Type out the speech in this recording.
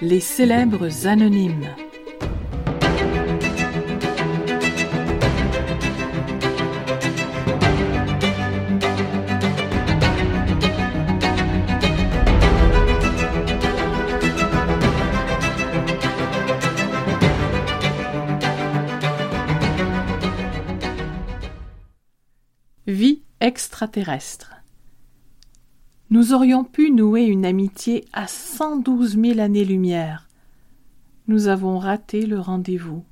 Les célèbres anonymes. Vie extraterrestre. Nous aurions pu nouer une amitié à cent douze mille années-lumière. Nous avons raté le rendez-vous.